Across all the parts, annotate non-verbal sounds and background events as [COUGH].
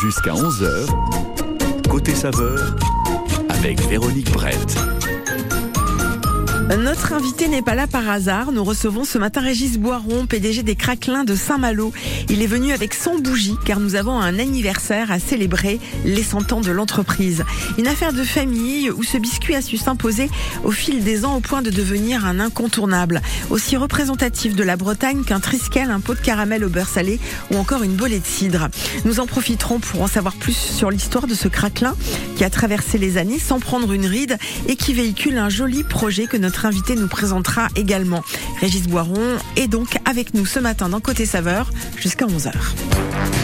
Jusqu'à 11h, côté saveur, avec Véronique Brett. Notre invité n'est pas là par hasard. Nous recevons ce matin Régis Boiron, PDG des Craquelins de Saint-Malo. Il est venu avec 100 bougies car nous avons un anniversaire à célébrer les 100 ans de l'entreprise. Une affaire de famille où ce biscuit a su s'imposer au fil des ans au point de devenir un incontournable. Aussi représentatif de la Bretagne qu'un triskel, un pot de caramel au beurre salé ou encore une bolée de cidre. Nous en profiterons pour en savoir plus sur l'histoire de ce craquelin qui a traversé les années sans prendre une ride et qui véhicule un joli projet que notre invité nous présentera également. Régis Boiron est donc avec nous ce matin dans Côté Saveur jusqu'à 11h.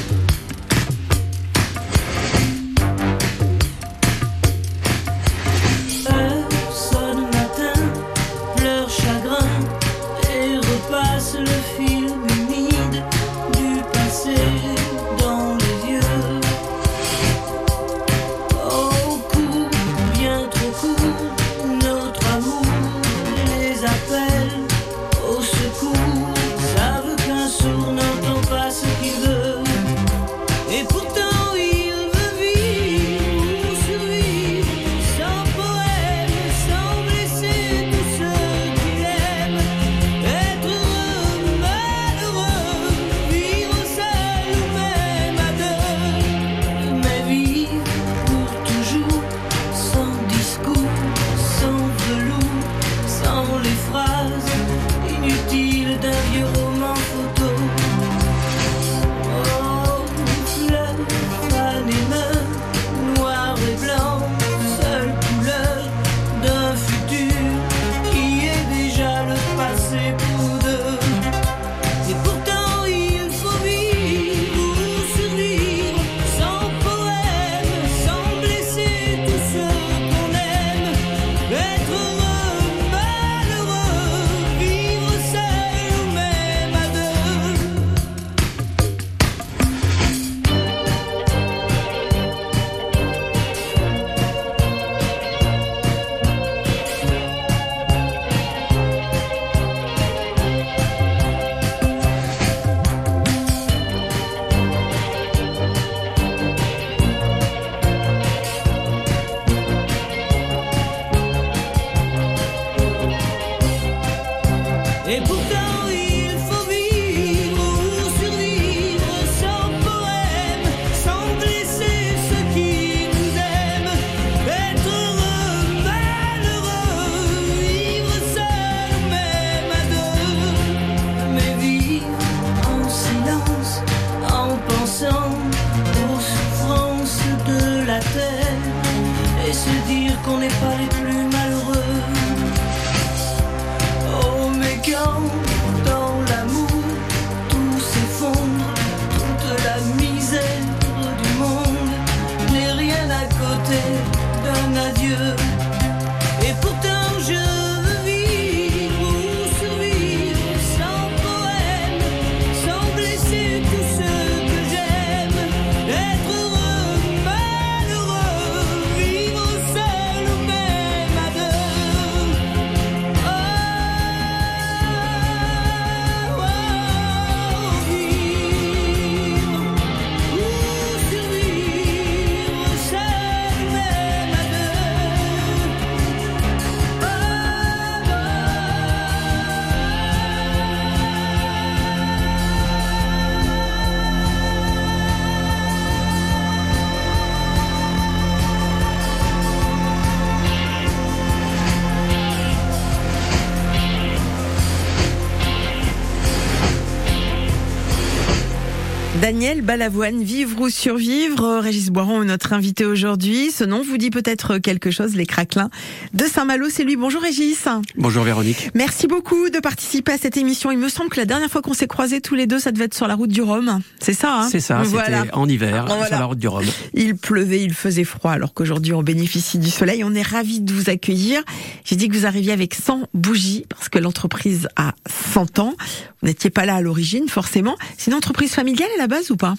Daniel Balavoine, Vivre ou Survivre, Régis Boiron, notre invité aujourd'hui. Ce nom vous dit peut-être quelque chose, les craquelins de Saint-Malo. C'est lui. Bonjour Régis. Bonjour Véronique. Merci beaucoup de participer à cette émission. Il me semble que la dernière fois qu'on s'est croisés tous les deux, ça devait être sur la route du Rhum. C'est ça, hein? C'est ça, voilà. c'était en hiver, sur la route du Rhum. Il pleuvait, il faisait froid, alors qu'aujourd'hui on bénéficie du soleil. On est ravis de vous accueillir. J'ai dit que vous arriviez avec 100 bougies, parce que l'entreprise a 100 ans. Vous n'étiez pas là à l'origine, forcément. C'est une entreprise familiale là-bas base? Ou pas?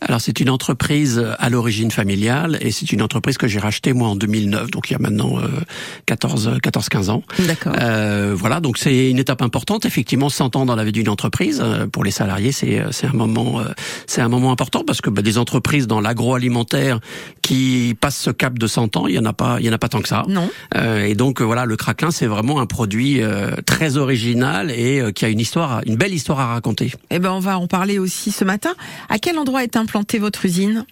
Alors c'est une entreprise à l'origine familiale et c'est une entreprise que j'ai rachetée moi en 2009, donc il y a maintenant 14, 14, 15 ans. D'accord. Euh, voilà, donc c'est une étape importante. Effectivement, 100 ans dans la vie d'une entreprise euh, pour les salariés, c'est c'est un moment c'est un moment important parce que bah, des entreprises dans l'agroalimentaire qui passent ce cap de 100 ans, il y en a pas il y en a pas tant que ça. Non. et donc voilà, le craquelin c'est vraiment un produit très original et qui a une histoire, une belle histoire à raconter. Eh ben on va en parler aussi ce matin. À quel endroit est implantée votre usine?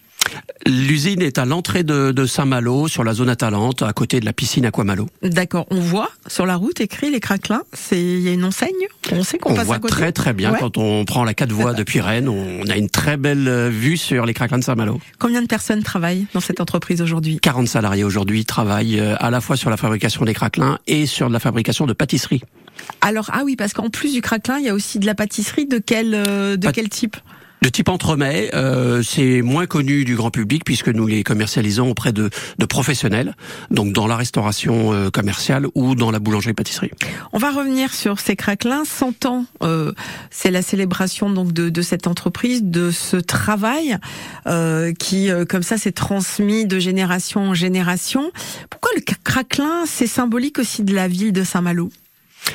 L'usine est à l'entrée de, Saint-Malo, sur la zone Atalante, à côté de la piscine Aquamalo. D'accord. On voit sur la route écrit les craquelins. C'est il y a une enseigne? On sait qu'on passe voit à côté. très très bien quand on prend la quatre voies depuis Rennes. On a une très belle euh, vue sur les craquelins de Saint-Malo. Combien de personnes travaillent dans cette entreprise aujourd'hui? 40 salariés aujourd'hui travaillent euh, à la fois sur la fabrication des craquelins et sur la fabrication de pâtisseries. Alors ah oui parce qu'en plus du craquelin il y a aussi de la pâtisserie de quel euh, de quel type? De type entremets, euh, c'est moins connu du grand public puisque nous les commercialisons auprès de, professionnels, donc dans la restauration euh, commerciale ou dans la boulangerie-pâtisserie. On va revenir sur ces craquelins. 100 ans, euh, c'est la célébration donc de, de, cette entreprise, de ce travail euh, qui, comme ça, s'est transmis de génération en génération. Pourquoi le craquelin, c'est symbolique aussi de la ville de Saint-Malo?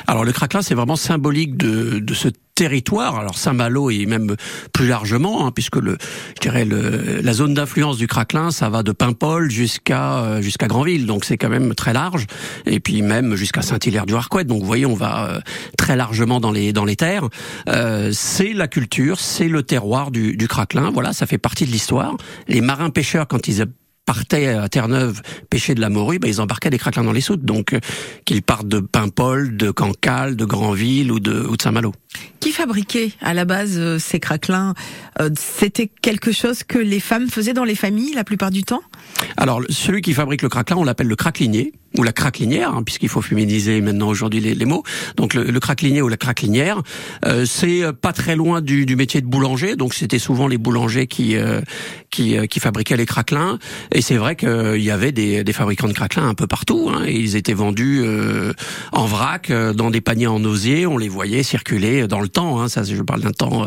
Alors le craquelin, c'est vraiment symbolique de, de ce territoire, alors Saint-Malo et même plus largement, hein, puisque le, je dirais le, la zone d'influence du Craquelin, ça va de Paimpol jusqu'à euh, jusqu'à Granville, donc c'est quand même très large, et puis même jusqu'à Saint-Hilaire-du-Harcouët. Donc vous voyez, on va euh, très largement dans les dans les terres. Euh, c'est la culture, c'est le terroir du, du Craquelin. Voilà, ça fait partie de l'histoire. Les marins pêcheurs, quand ils partaient à Terre-Neuve pêcher de la morue, ben, ils embarquaient des craquelins dans les soutes. Donc, euh, qu'ils partent de Paimpol, de Cancale, de Granville ou de, ou de Saint-Malo. Qui fabriquait à la base euh, ces craquelins euh, C'était quelque chose que les femmes faisaient dans les familles la plupart du temps? Alors, celui qui fabrique le craquelin, on l'appelle le craquelinier ou la craquelinière, hein, puisqu'il faut féminiser maintenant aujourd'hui les, mots. Donc le, le craquelinier ou la craquelinière, euh, c'est pas très loin du, du, métier de boulanger. Donc c'était souvent les boulangers qui euh, qui, euh, qui, fabriquaient les craquelins. Et c'est vrai qu'il y avait des, des, fabricants de craquelins un peu partout. Hein, et ils étaient vendus euh, en vrac dans des paniers en osier. On les voyait circuler dans le temps. Hein, ça, je parle d'un temps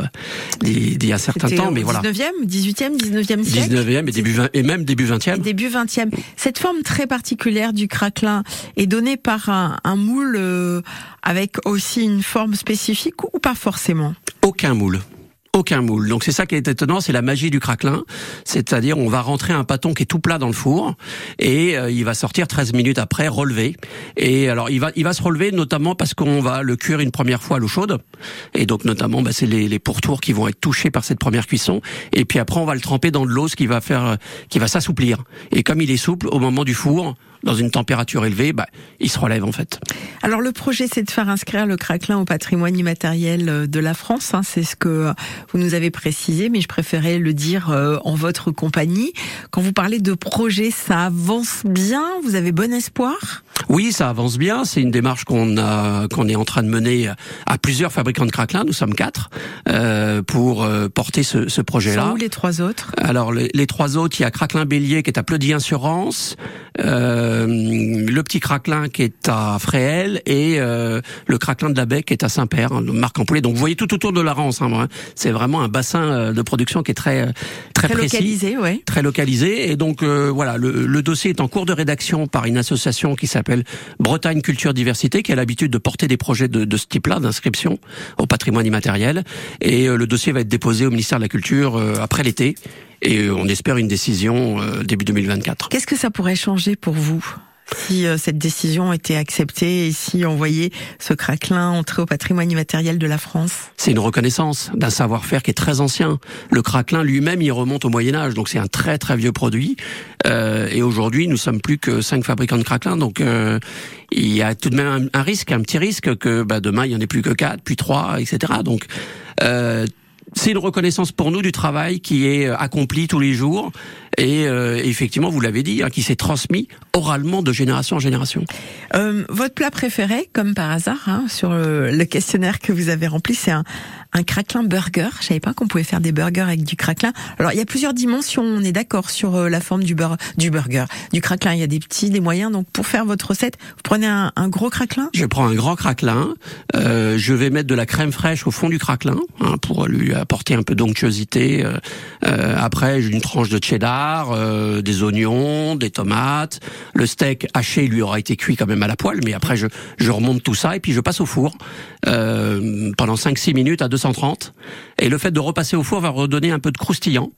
d'il y a un certain temps, mais voilà. 19e, 18e, 19e siècle. 19e et début 20, et même début 20e. Et début 20e. Cette forme très particulière du craquelin est donné par un, moule euh, avec aussi une forme spécifique ou pas forcément? Aucun moule aucun moule. Donc c'est ça qui est étonnant, c'est la magie du craquelin. C'est-à-dire on va rentrer un pâton qui est tout plat dans le four et euh, il va sortir 13 minutes après relevé. Et alors il va il va se relever notamment parce qu'on va le cuire une première fois à l'eau chaude. Et donc notamment bah, c'est les, les pourtours qui vont être touchés par cette première cuisson. Et puis après on va le tremper dans de l'eau, ce qui va faire qui va s'assouplir. Et comme il est souple au moment du four, dans une température élevée, bah, il se relève en fait. Alors le projet, c'est de faire inscrire le craquelin au patrimoine immatériel euh, de la France. Hein, c'est ce que vous nous avez précisé, mais je préférais le dire euh, en votre compagnie. Quand vous parlez de projet, ça avance bien? Vous avez bon espoir? Oui, ça avance bien. C'est une démarche qu'on a, qu'on est en train de mener à plusieurs fabricants de craquelin. Nous sommes quatre euh, pour euh, porter ce, ce projet-là. Où les trois autres? Alors les, les, trois autres, il y a Craquelin Bélier qui est à. Euh, euh, le petit craquelin qui est à Fréhel et euh, le craquelin de la Baie qui est à Saint-Père, hein, marque en poulet. Donc vous voyez tout autour de la Rance. Hein, c'est vraiment un bassin euh, de production qui est très très, très précis, localisé, ouais. très localisé. Et donc voilà, le, le, dossier est en cours de rédaction par une association qui s'appelle Bretagne Culture Diversité, qui a l'habitude de porter des projets de, de ce type-là, d'inscription au patrimoine immatériel. Et le dossier va être déposé au ministère de la Culture après l'été et on espère une décision début 2024. Qu'est-ce que ça pourrait changer pour vous si euh, cette décision était acceptée et si on voyait ce craquelin entrer au patrimoine immatériel de la France? C'est une reconnaissance d'un savoir-faire qui est très ancien. Le craquelin lui-même, il remonte au Moyen Âge, donc c'est un très très vieux produit. Euh, et aujourd'hui, nous sommes plus que cinq fabricants de craquelin, donc euh, il y a tout de même un, risque, un petit risque que bah, demain il y en ait plus que quatre, puis trois, etc. Donc euh, c'est une reconnaissance pour nous du travail qui est accompli tous les jours et euh, effectivement, vous l'avez dit, hein, qui s'est transmis oralement de génération en génération. Euh, votre plat préféré, comme par hasard, hein, sur le, le, questionnaire que vous avez rempli, c'est un, un craquelin burger. Je savais pas qu'on pouvait faire des burgers avec du craquelin. Alors il y a plusieurs dimensions. On est d'accord sur euh, la forme du, bur du burger, du craquelin. Il y a des petits, des moyens. Donc pour faire votre recette, vous prenez un, gros craquelin? Je prends un grand craquelin. Euh, je vais mettre de la crème fraîche au fond du craquelin hein, pour lui apporter un peu d'onctuosité. Euh, euh après, une tranche de cheddar, euh, des oignons, des tomates. Le steak haché lui aura été cuit quand même à la poêle, mais après je, je remonte tout ça et puis je passe au four pendant 5-6 minutes à 200 130. Et le fait de repasser au four va redonner un peu de croustillant.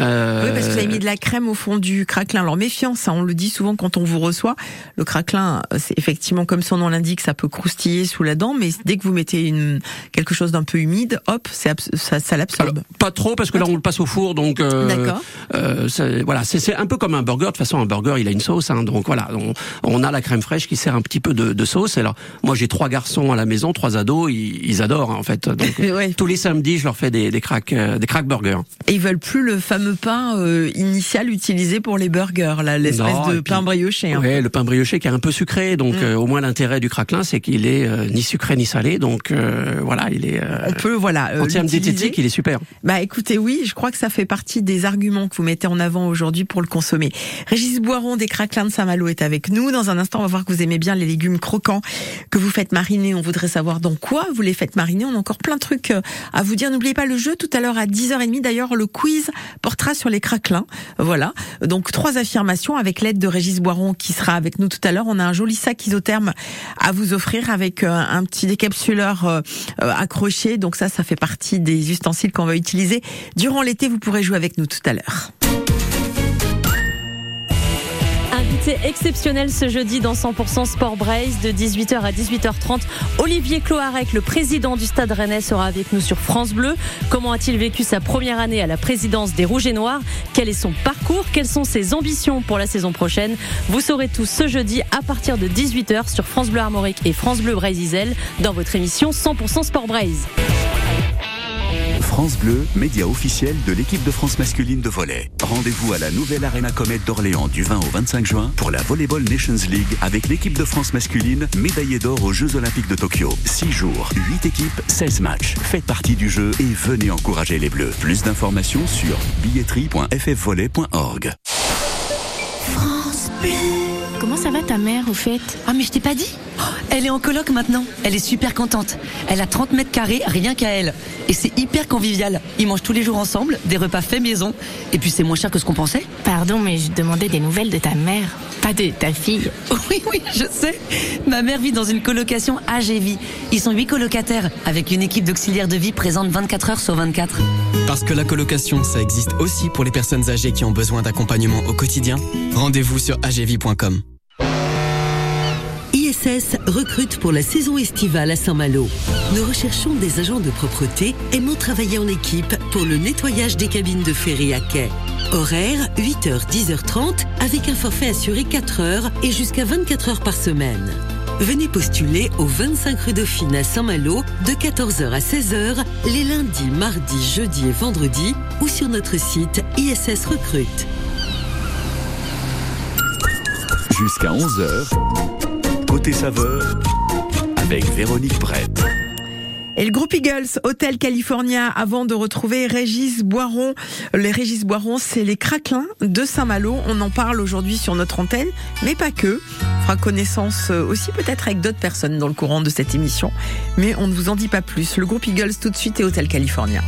Euh... Oui, parce que vous avez mis de la crème au fond du craquelin. Alors méfiance, hein, on le dit souvent quand on vous reçoit. Le craquelin, c'est effectivement comme son nom l'indique, ça peut croustiller sous la dent, mais dès que vous mettez une quelque chose d'un peu humide, hop, ça, ça l'absorbe. Pas trop, parce que là on le passe au four, donc. Euh, D'accord. Euh, voilà, c'est un peu comme un burger. De toute façon, un burger, il a une sauce, hein, donc voilà, on, on, a la crème fraîche qui sert un petit peu de, de sauce. Alors, moi, j'ai trois garçons à la maison, trois ados, ils, ils adorent hein, en fait. Donc, [LAUGHS] tous les samedis, je leur fais des, des crack, euh, des crack burgers. Et ils veulent plus le fameux pain euh, initial utilisé pour les burgers, là, l'espèce de pain brioché. Oui, le pain brioché qui est un peu sucré. Donc, mm. euh, au moins l'intérêt du craquelin, c'est qu'il est ni sucré ni salé. Donc, voilà, il est. On peut, voilà. en termes diététiques, il est super. Bah, écoutez, oui, je crois que ça fait partie des arguments que vous mettez en avant aujourd'hui pour le consommer. Régis Boiron des craquelins de Saint-Malo est avec nous. Dans un instant, on va voir que vous aimez bien les légumes croquants que vous faites mariner. On voudrait savoir dans quoi vous les faites mariner. On a encore plein de trucs à vous dire. N'oubliez pas le jeu tout à l'heure à 10h30. D'ailleurs, le quiz portera sur les craquelins. Voilà. Donc, trois affirmations avec l'aide de Régis Boiron qui sera avec nous tout à l'heure. On a un joli sac isotherme à vous offrir avec euh, un petit décapsuleur euh, euh, accroché. Donc ça, ça fait partie des ustensiles qu'on va utiliser. Durant l'été, vous pourrez jouer avec nous tout à l'heure. C'est exceptionnel ce jeudi dans 100% Sport Braise de 18h à 18h30. Olivier Cloarec, le président du Stade Rennais, sera avec nous sur France Bleu. Comment a-t-il vécu sa première année à la présidence des Rouges et Noirs? Quel est son parcours? Quelles sont ses ambitions pour la saison prochaine? Vous saurez tout ce jeudi à partir de 18h sur France Bleu Armorique et France Bleu Braise dans votre émission 100% Sport Braise. France Bleu, média officiel de l'équipe de France masculine de volley. Rendez-vous à la nouvelle Arena Comet d'Orléans du 20 au 25 juin pour la Volleyball Nations League avec l'équipe de France masculine médaillée d'or aux Jeux Olympiques de Tokyo. 6 jours, 8 équipes, 16 matchs. Faites partie du jeu et venez encourager les Bleus. Plus d'informations sur billetterie.ffvolley.org. France Bleu. Comment ça va ta mère au fait? Ah mais je t'ai pas dit oh, Elle est en coloc maintenant. Elle est super contente. Elle a 30 mètres carrés, rien qu'à elle. Et c'est hyper convivial. Ils mangent tous les jours ensemble, des repas faits maison. Et puis c'est moins cher que ce qu'on pensait. Pardon, mais je demandais des nouvelles de ta mère, pas de ta fille. [LAUGHS] Oui, oui, je sais. Ma mère vit dans une colocation AGV. Ils sont huit colocataires, avec une équipe d'auxiliaires de vie présente 24 heures sur 24. Parce que la colocation, ça existe aussi pour les personnes âgées qui ont besoin d'accompagnement au quotidien. Rendez-vous sur agv.com. ISS recrute pour la saison estivale à Saint-Malo. Nous recherchons des agents de propreté aimant travailler en équipe pour le nettoyage des cabines de ferry à quai. Horaire 8h 10h30 avec un forfait assuré 4 heures et jusqu'à 24 heures par semaine. Venez postuler au 25 rue Dauphine à Saint-Malo de 14h à 16h les lundis, mardis, jeudis et vendredis ou sur notre site ISS Recrute. Jusqu'à 11h, côté saveur, avec Véronique Brett. Et le groupe Eagles, Hôtel California, avant de retrouver Régis Boiron. Les Régis Boiron, c'est les craquelins de Saint-Malo. On en parle aujourd'hui sur notre antenne, mais pas que. On fera connaissance aussi peut-être avec d'autres personnes dans le courant de cette émission. Mais on ne vous en dit pas plus. Le groupe Eagles tout de suite et Hôtel California.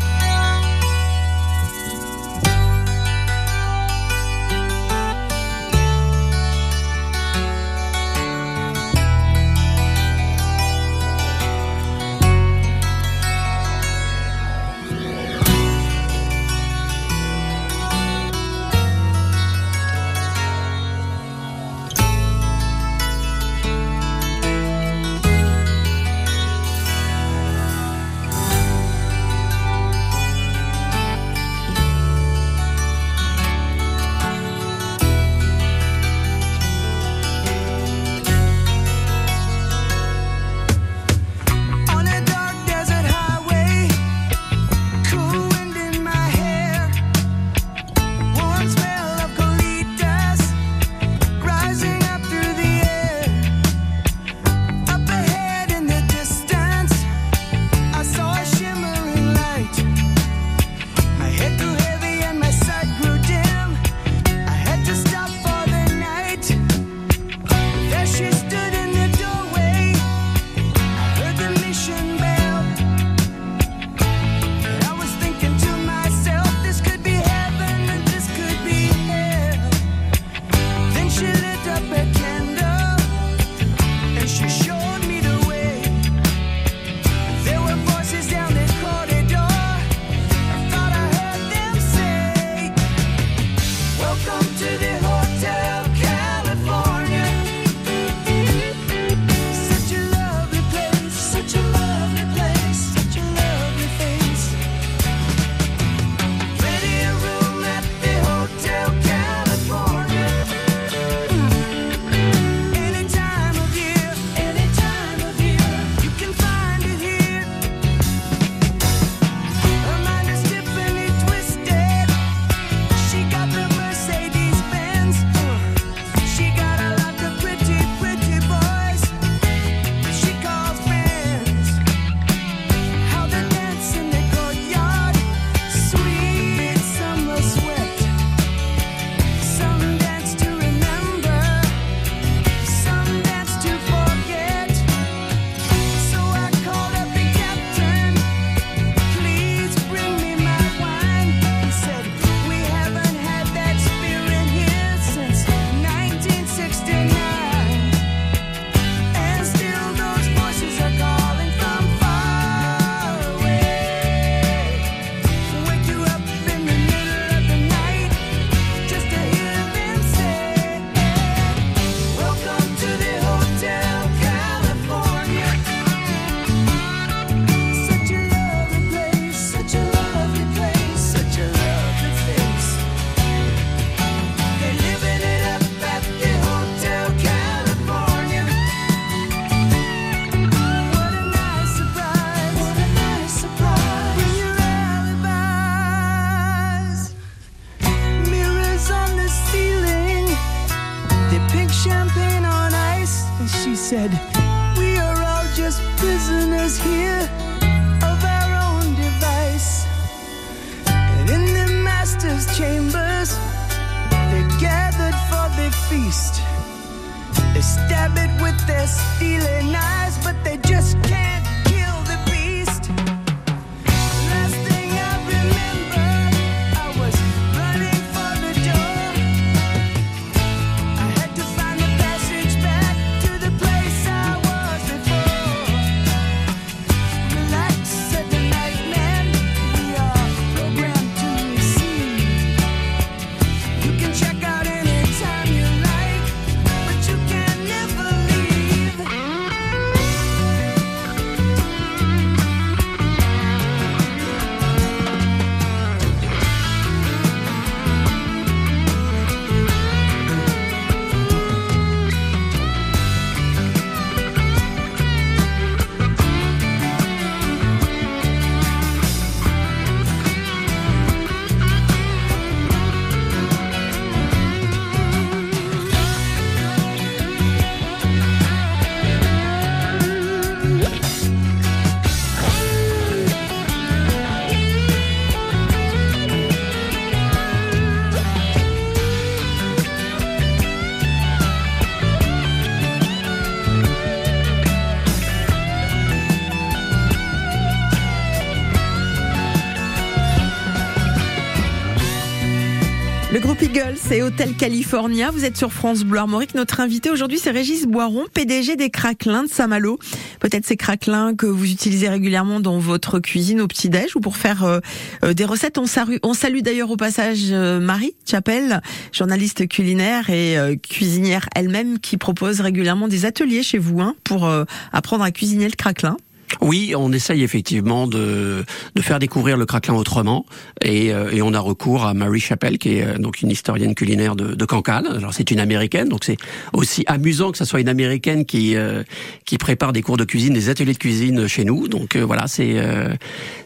C'est Hôtel California. Vous êtes sur France Bleu Armorique. Notre invité aujourd'hui, c'est Régis Boiron, PDG des Craquelins de Saint-Malo. Peut-être ces craquelins que vous utilisez régulièrement dans votre cuisine au petit-déj ou pour faire euh, euh, des recettes. On salue, on salue d'ailleurs au passage euh, Marie Chapelle, journaliste culinaire et cuisinière elle-même, qui propose régulièrement des ateliers chez vous hein, pour apprendre à cuisiner le craquelin. Oui, on essaye effectivement de, de faire découvrir le craquelin autrement, et, euh, et on a recours à Mary Chappell, qui est euh, donc une historienne culinaire de, de Cancale. Alors c'est une américaine, donc c'est aussi amusant que ce soit une américaine qui euh, qui prépare des cours de cuisine, des ateliers de cuisine chez nous. Donc voilà, c'est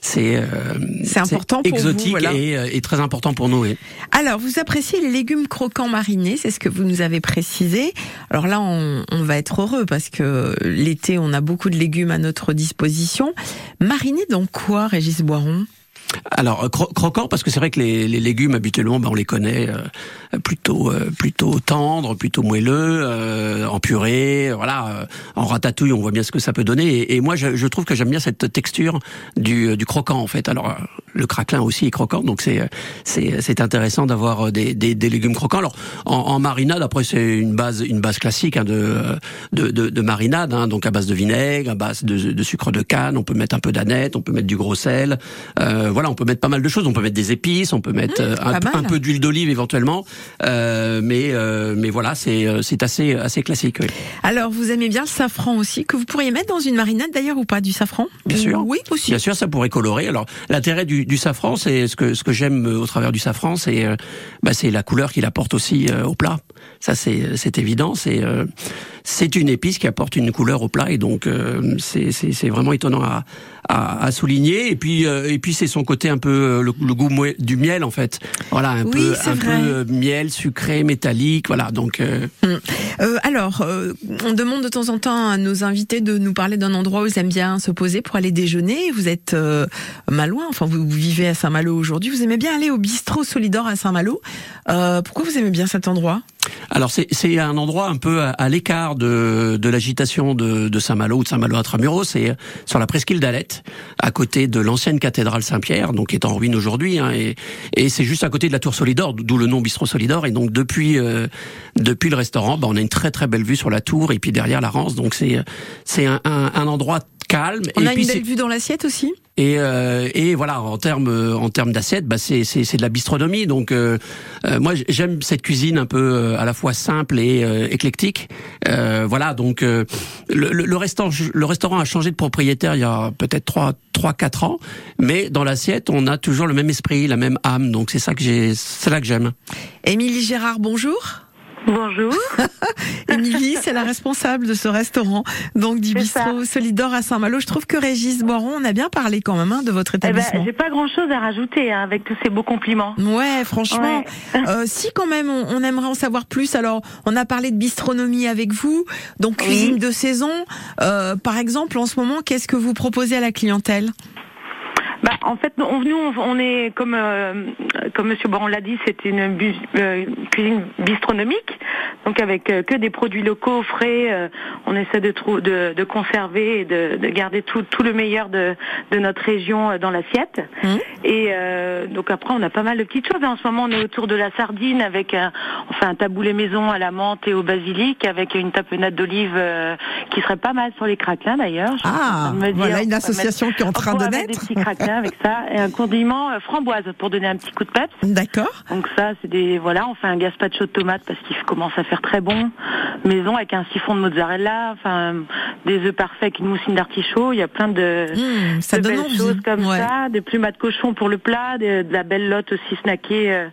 c'est c'est important, pour exotique vous, et, et, très important pour nous. Alors vous appréciez les légumes croquants marinés, c'est ce que vous nous avez précisé. Alors là, on, on va être heureux parce que l'été, on a beaucoup de légumes à notre disposition position. Mariné dans quoi, Régis Boiron? Alors euh, croquant parce que c'est vrai que les, les légumes habituellement ben, on les connaît euh, plutôt euh, plutôt tendres, plutôt moelleux, en purée, voilà, en ratatouille on voit bien ce que ça peut donner et, moi je, je, trouve que j'aime bien cette texture du, du croquant en fait. Alors le craquelin aussi est croquant donc c'est c'est c'est intéressant d'avoir des, des, des, légumes croquants. Alors en, en marinade après c'est une base une base classique hein, de, de, de de marinade hein, donc à base de vinaigre, à base de, de sucre de canne, on peut mettre un peu d'aneth, on peut mettre du gros sel. Euh, voilà, on peut mettre pas mal de choses. On peut mettre des épices, on peut mettre euh, un, peu d'huile d'olive éventuellement. Euh, mais euh, mais voilà, c'est euh, c'est assez assez classique. Oui. Alors, vous aimez bien le safran aussi, que vous pourriez mettre dans une marinade d'ailleurs ou pas du safran? Bien sûr. Oui, aussi. Bien sûr, ça pourrait colorer. Alors, l'intérêt du, du safran, c'est ce que ce que j'aime euh, au travers du safran, c'est bah, c'est la couleur qu'il apporte aussi au plat. Ça, c'est évident. C'est euh, c'est une épice qui apporte une couleur au plat et donc euh, c'est vraiment étonnant à, à, à souligner. Et puis euh, et puis c'est son côté un peu le, le goût du miel en fait. Voilà, un Oui, peu un vrai. peu miel sucré métallique. Voilà, donc. Euh, alors, on demande de temps en temps à nos invités de nous parler d'un endroit où ils aiment bien se poser pour aller déjeuner. Vous êtes mal loin, enfin vous, vous vivez à Saint-Malo aujourd'hui. Vous aimez bien aller au bistrot Solidor à Saint-Malo. Pourquoi vous aimez bien cet endroit? Alors c'est un endroit un peu à, à l'écart de, de l'agitation de, de Saint-Malo ou de Saint-Malo intramuros. C'est sur la presqu'île d'Alette, à côté de l'ancienne cathédrale Saint-Pierre, donc qui est en ruine aujourd'hui. Hein, et et c'est juste à côté de la tour Solidor, d'où le nom bistrot Solidor. Et donc depuis euh, depuis le restaurant, bah, on a une très très belle vue sur la tour et puis derrière la Rance. Donc c'est c'est un, un, un endroit calme. On et a puis une belle vue dans l'assiette aussi. et, euh, et voilà, en termes en termes d'assiette, bah c'est c'est c'est de la bistronomie. Donc euh, euh, moi j'aime cette cuisine un peu euh, à la fois simple et euh, éclectique. Euh, voilà, donc euh, le, le, le restaurant le restaurant a changé de propriétaire il y a peut-être trois trois quatre ans, mais dans l'assiette on a toujours le même esprit, la même âme. Donc c'est ça que j'ai, c'est là que j'aime. Émilie Gérard, bonjour. Bonjour. [LAUGHS] Émilie, c'est la responsable de ce restaurant, donc du bistrot Solidor à Saint-Malo. Je trouve que Régis Boiron, on a bien parlé quand même hein, de votre Eh ben, établissement. j'ai pas grand chose à rajouter hein, avec tous ces beaux compliments. Ouais, franchement, Ouais. euh, [LAUGHS] si quand même on, on aimerait en savoir plus. Alors, on a parlé de bistronomie avec vous, donc cuisine de saison. Euh, par exemple, en ce moment, qu'est-ce que vous proposez à la clientèle? Bah, en fait, nous, on, nous, on- on est comme euh, comme Monsieur Baron l'a dit, c'est une bu- euh, cuisine bistronomique, donc avec euh, que des produits locaux frais. euh, on essaie de, de, de conserver et de, de garder tout, tout le meilleur de, de notre région dans l'assiette. Mhm. Et euh, donc après, on a pas mal de petites choses. En ce moment, on est autour de la sardine avec un, enfin un taboulé maison à la menthe et au basilic avec une tapenade d'olive euh, qui serait pas mal sur les craquelins d'ailleurs. Ah, dire, voilà une association qui est en train de naître. Des petits avec ça et un condiment euh, framboise pour donner un petit coup de peps. D'accord. Donc ça, c'est des voilà, on fait un gazpacho de tomates parce qu'il commence à faire très bon. Maison avec un siphon de mozzarella, enfin des œufs parfaits avec une moussine d'artichaut. Il y a plein de, Mmh, ça de donne belles envie. choses comme Ouais. ça, des plumas de cochon pour le plat, de, de la belle lotte aussi snackée euh,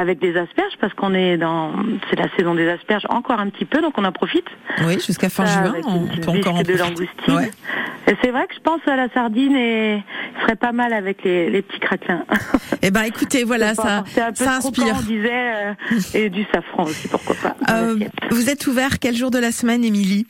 avec des asperges parce qu'on est dans c'est la saison des asperges encore un petit peu donc on en profite. Oui, jusqu'à fin Ça, juin, on peut encore en bisque de profiter. langoustine. Ouais. Et c'est vrai que je pense à la sardine et ce serait pas mal avec les, les petits craquelins. Eh ben, écoutez, [LAUGHS] voilà, ça, C'est un peu ça croquant, inspire. on disait, euh, et du safran aussi, pourquoi pas. Euh, vous êtes ouvert quel jour de la semaine, Émilie?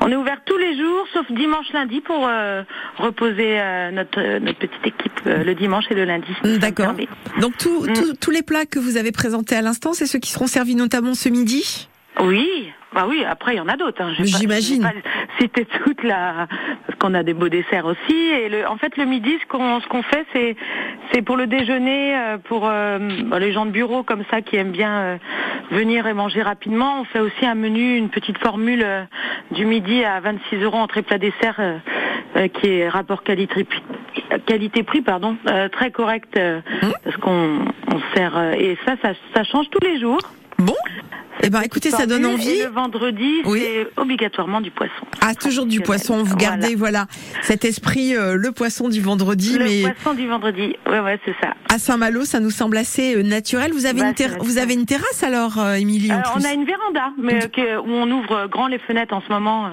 On est ouvert tous les jours, sauf dimanche, lundi, pour euh, reposer euh, notre, euh, notre petite équipe le dimanche et le lundi. D'accord. Donc tout- Mm. tout- tous les plats que vous avez présentés à l'instant, c'est ceux qui seront servis notamment ce midi? Oui, bah oui. Après, il y en a d'autres. Hein. J'imagine. [LAUGHS] citer toute la parce qu'on a des beaux desserts aussi. Et le, en fait, le midi, ce qu'on ce qu'on fait, c'est c'est pour le déjeuner, euh, pour euh, bah, les gens de bureau comme ça qui aiment bien euh, venir et manger rapidement. On fait aussi un menu, une petite formule euh, du midi à 26 euros entrée plat dessert. euh, euh, qui est rapport qualité qualité prix pardon euh, très correct euh, Mmh. parce qu'on on sert euh, et ça, ça ça change tous les jours Bon Eh ben, écoutez, ça donne envie. Et le vendredi, Oui. c'est obligatoirement du poisson. Ah, toujours du poisson. Vous gardez, voilà, cet esprit, euh, le poisson du vendredi, Le mais poisson du vendredi. Ouais, ouais, c'est ça. à Saint-Malo, ça nous semble assez euh, naturel. Vous avez, Bah, une, vous avez une terrasse alors, euh, Émilie, on a une véranda, mais euh, que- où on ouvre grand les fenêtres en ce moment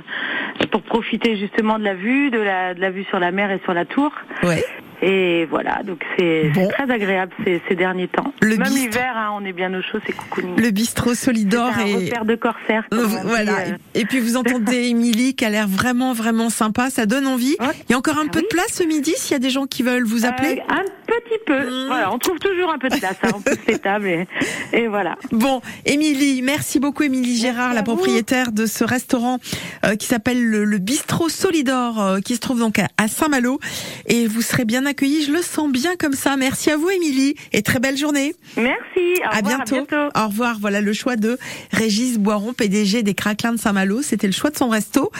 pour profiter justement de la vue, de la, de la vue sur la mer et sur la tour. Ouais. Et voilà, donc c'est Bon. très agréable ces, ces derniers temps. Le Même l'hiver, hein, on est bien au chaud, c'est coucouning. Le bistrot Solidor un et repère de corsaire. dit, voilà. euh. Et puis vous entendez [LAUGHS] Émilie qui a l'air vraiment vraiment sympa, ça donne envie. Ouais. Il y a encore un Ah peu de place ce midi s'il y a des gens qui veulent vous appeler. Euh, un petit peu. Mmh. Voilà, on trouve toujours un peu de place. Hein, on pousse les tables et, et voilà. Bon, Émilie, merci beaucoup Émilie Gérard, la vous. propriétaire de ce restaurant euh, qui s'appelle le, le Bistrot Solidor, qui se trouve donc à, à Saint-Malo. Et vous serez bien Je le sens bien comme ça. Merci à vous, Émilie, et très belle journée. Merci. Au à, revoir, bientôt. à bientôt. Au revoir. Voilà le choix de Régis Boiron, PDG des Craquelins de Saint-Malo. C'était le choix de son resto.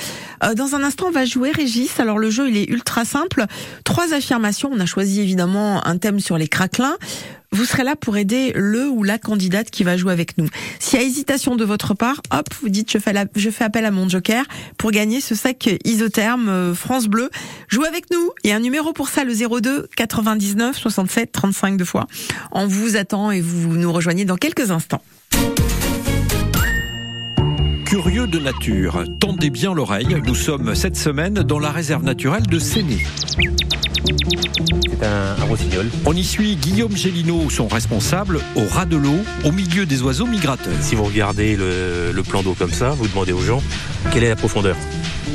Euh, dans un instant, on va jouer Régis. Alors le jeu, il est ultra simple. Trois affirmations. On a choisi évidemment un thème sur les craquelins vous serez là pour aider le ou la candidate qui va jouer avec nous. S'il y a hésitation de votre part, hop, vous dites je fais, je fais appel à mon joker pour gagner ce sac isotherme euh, France Bleu. Jouez avec nous. Il y a un numéro pour ça, le 02 99 67 35 deux fois. On vous attend et vous nous rejoignez dans quelques instants. Curieux de nature, tendez bien l'oreille. Nous sommes cette semaine dans la réserve naturelle de Séné. C'est un, un, rossignol. On y suit Guillaume Gélineau, son responsable, au ras de l'eau, au milieu des oiseaux migrateurs. Si vous regardez le, le plan d'eau comme ça, vous demandez aux gens quelle est la profondeur?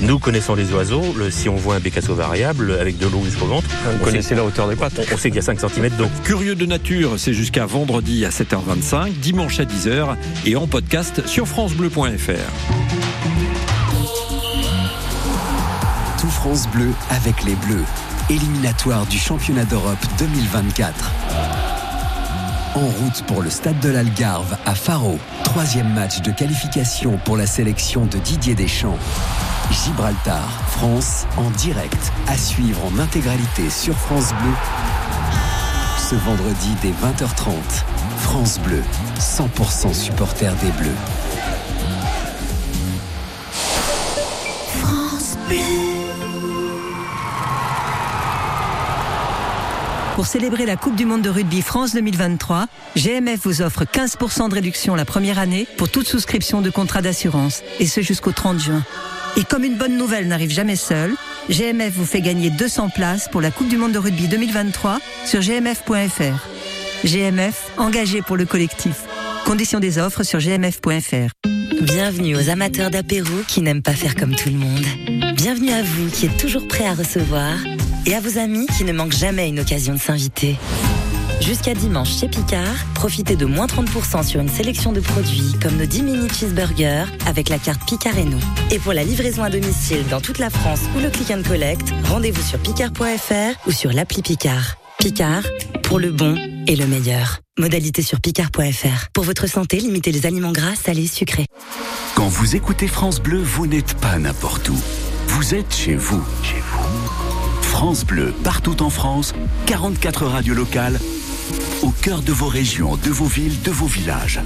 Nous connaissons les oiseaux, le, si on voit un bécasseau variable avec de l'eau jusqu'au ventre, vous connaissez la hauteur des pattes. On, on sait qu'il y a 5 cm d'eau. Curieux de nature, c'est jusqu'à vendredi à 7h25, dimanche à 10h et en podcast sur francebleu.fr. Tout France Bleu avec les Bleus. Éliminatoire du championnat d'Europe 2024. En route pour le stade de l'Algarve à Faro. Troisième match de qualification pour la sélection de Didier Deschamps. Gibraltar, France, en direct, à suivre en intégralité sur France Bleu. Ce vendredi dès 20h30. France Bleu, 100% supporter des Bleus. France. Pour célébrer la Coupe du Monde de rugby France 2023, GMF vous offre 15% de réduction la première année pour toute souscription de contrat d'assurance, et ce jusqu'au 30 juin. Et comme une bonne nouvelle n'arrive jamais seule, GMF vous fait gagner 200 places pour la Coupe du Monde de rugby 2023 sur gmf.fr. GMF, engagé pour le collectif. Conditions des offres sur gmf.fr. Bienvenue aux amateurs d'apéro qui n'aiment pas faire comme tout le monde. Bienvenue à vous qui êtes toujours prêts à recevoir et à vos amis qui ne manquent jamais une occasion de s'inviter. Jusqu'à dimanche chez Picard, profitez de moins 30% sur une sélection de produits comme nos 10 mini cheeseburgers avec la carte Picard et nous. Et pour la livraison à domicile dans toute la France ou le click and collect, rendez-vous sur picard.fr ou sur l'appli Picard. Picard, pour le bon et le meilleur. Modalité sur picard.fr. Pour votre santé, limitez les aliments gras, salés, sucrés. Quand vous écoutez France Bleu, vous n'êtes pas n'importe où. Vous êtes chez vous. Chez vous. France Bleu, partout en France, 44 radios locales, au cœur de vos régions, de vos villes, de vos villages.